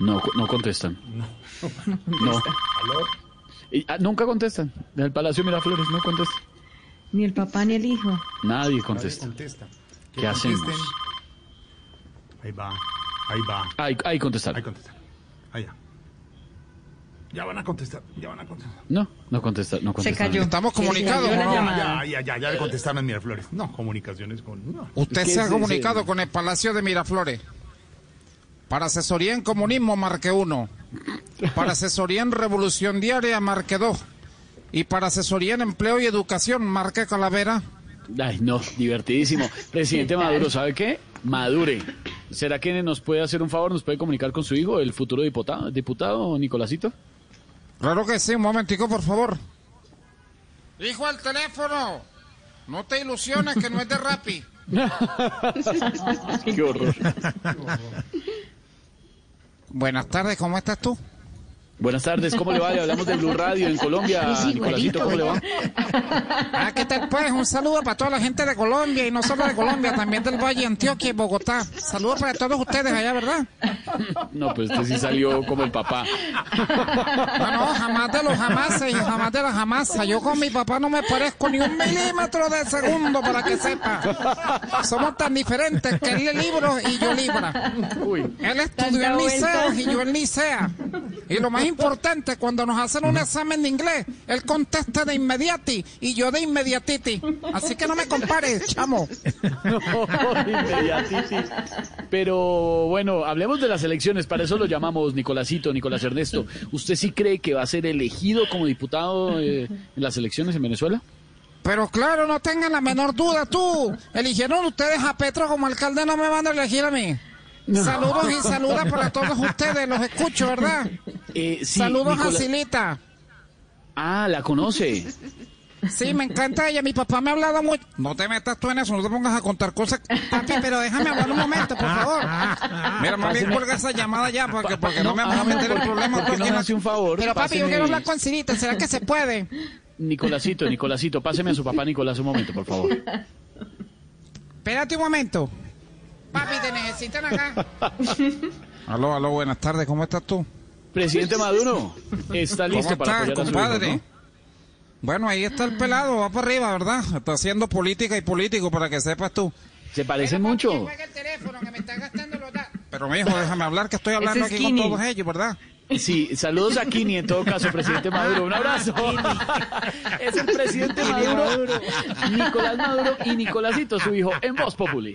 No, no contestan. No. Y, ah, nunca contestan. En el Palacio Miraflores no contestan. Ni el papá ni el hijo. Nadie contesta. Contesta. ¿Qué hacemos? Ahí va, ahí va. Ahí, ahí contestar. Ahí contestan. Allá. Ya van a contestar, ya van a contestar. No, no contesta, no Se contesta. cayó. Estamos Se comunicados, ¿no? Ya, ya, ya, ya le contestaron en Miraflores. No, comunicaciones con. No. Usted ¿Qué se ha comunicado ese? con el Palacio de Miraflores. Para asesoría en comunismo, marque uno. Para asesoría en revolución diaria, marque dos. Y para asesoría en empleo y educación, marque calavera. Ay, no, divertidísimo. Presidente Maduro, ¿sabe qué? Madure. ¿Será que nos puede hacer un favor? ¿Nos puede comunicar con su hijo, el futuro diputado, diputado Nicolásito? Claro que sí, un momentico, por favor. Hijo al teléfono. No te ilusiones que no es de Rappi. Qué horror. Buenas tardes, ¿cómo estás tú? Buenas tardes, ¿cómo le va? Le hablamos de Blue Radio en Colombia. Es Nicolásito, ¿cómo le va? Ah, ¿qué tal pues? Un saludo para toda la gente de Colombia y no solo de Colombia, también del Valle de Antioquia y Bogotá. Saludos para todos ustedes allá, ¿verdad? No, pues este sí salió como el papá. No, no, jamás de los jamases y jamás de las jamasas. Yo con mi papá no me parezco ni un milímetro de segundo, para que sepa. Somos tan diferentes que él lee libros y yo libra. Uy, Él estudió en vuelta. y yo en licea. Y lo más importante, cuando nos hacen un examen de inglés, él contesta de inmediati y yo de inmediatiti. Así que no me compares, chamo. no, inmediatitis. Pero bueno, hablemos de las elecciones, para eso lo llamamos Nicolásito, Nicolás Ernesto. ¿Usted sí cree que va a ser elegido como diputado eh, en las elecciones en Venezuela? Pero claro, no tengan la menor duda tú. Eligieron ustedes a Petro como alcalde, no me van a elegir a mí. Saludos y saludas para todos ustedes, los escucho, ¿verdad? Eh, sí, Saludos Nicolás- a Silita. Ah, la conoce. Sí, me encanta ella. Mi papá me ha hablado mucho. No te metas tú en eso, no te pongas a contar cosas. Papi, pero déjame hablar un momento, por favor. Mira, más bien cuelga esa llamada ya, porque, porque no, me vas a meter un en favor, problemas. ¿Por qué tú no aquí me en hace la- un favor? Pero papi, yo Páseme- quiero hablar con Silita. ¿Será que se puede? Nicolásito, Nicolásito, páseme a su papá Nicolás un momento, por favor. Espérate un momento. Papi, te necesitan acá. Aló, aló, buenas tardes. ¿Cómo estás tú? Presidente Maduro, ¿está ¿Cómo listo para estás, apoyar a su compadre? hijo, no? Bueno, ahí está el pelado, va para arriba, ¿verdad? Está haciendo política y político para que sepas tú. Se parecen mucho. Pero mijo, déjame hablar que estoy hablando es aquí con todos ellos, ¿verdad? Sí, saludos a Kini en todo caso, presidente Maduro. Un abrazo. es el presidente Maduro, Nicolás Maduro y Nicolásito, su hijo, en Voz Populi.